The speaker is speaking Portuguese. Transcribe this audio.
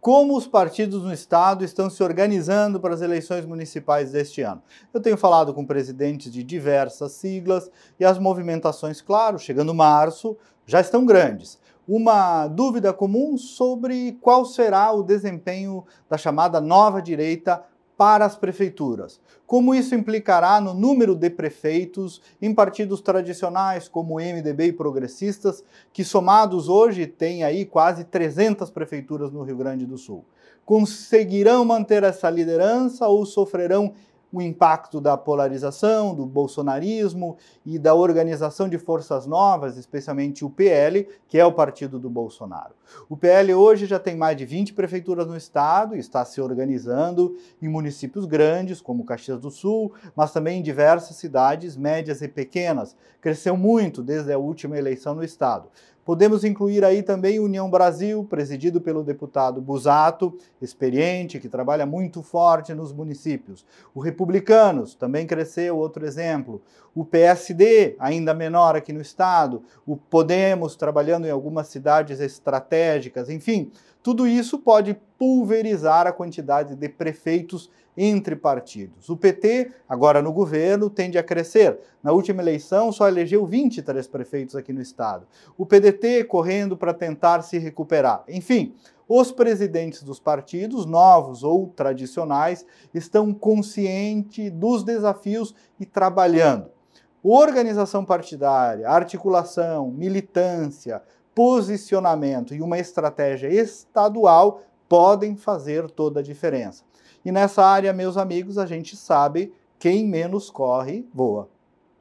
como os partidos no estado estão se organizando para as eleições municipais deste ano. Eu tenho falado com presidentes de diversas siglas e as movimentações, claro, chegando março, já estão grandes. Uma dúvida comum sobre qual será o desempenho da chamada nova direita para as prefeituras. Como isso implicará no número de prefeitos em partidos tradicionais como MDB e progressistas, que somados hoje têm aí quase 300 prefeituras no Rio Grande do Sul. Conseguirão manter essa liderança ou sofrerão o impacto da polarização, do bolsonarismo e da organização de forças novas, especialmente o PL, que é o partido do Bolsonaro. O PL hoje já tem mais de 20 prefeituras no estado e está se organizando em municípios grandes, como Caxias do Sul, mas também em diversas cidades médias e pequenas. Cresceu muito desde a última eleição no estado. Podemos incluir aí também União Brasil, presidido pelo deputado Busato, experiente, que trabalha muito forte nos municípios. O Republicanos também cresceu, outro exemplo. O PSD, ainda menor aqui no estado. O Podemos, trabalhando em algumas cidades estratégicas. Enfim, tudo isso pode pulverizar a quantidade de prefeitos entre partidos. O PT, agora no governo, tende a crescer. Na última eleição, só elegeu 23 prefeitos aqui no estado. O PDT correndo para tentar se recuperar. Enfim, os presidentes dos partidos, novos ou tradicionais, estão conscientes dos desafios e trabalhando. Organização partidária, articulação, militância, posicionamento e uma estratégia estadual podem fazer toda a diferença. E nessa área, meus amigos, a gente sabe quem menos corre, voa.